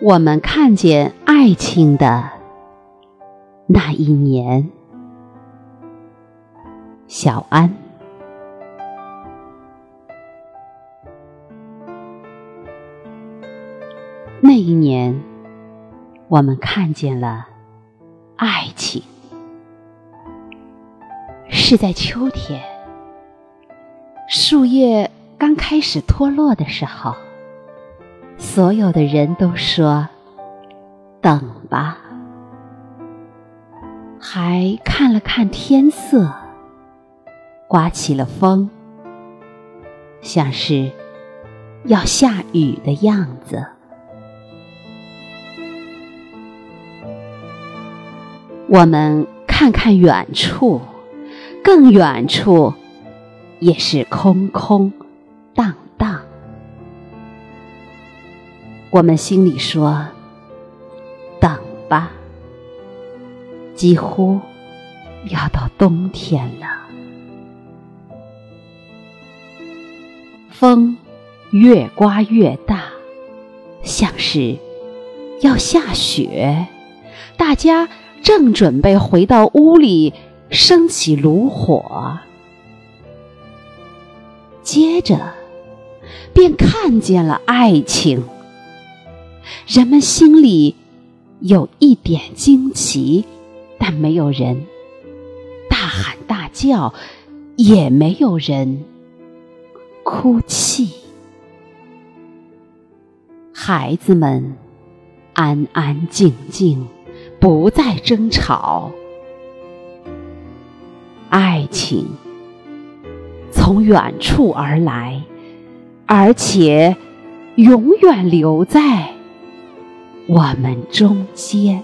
我们看见爱情的那一年，小安。那一年，我们看见了爱情，是在秋天，树叶刚开始脱落的时候。所有的人都说：“等吧。”还看了看天色，刮起了风，像是要下雨的样子。我们看看远处，更远处也是空空荡我们心里说：“等吧，几乎要到冬天了。”风越刮越大，像是要下雪。大家正准备回到屋里升起炉火，接着便看见了爱情。人们心里有一点惊奇，但没有人大喊大叫，也没有人哭泣。孩子们安安静静，不再争吵。爱情从远处而来，而且永远留在。我们中间。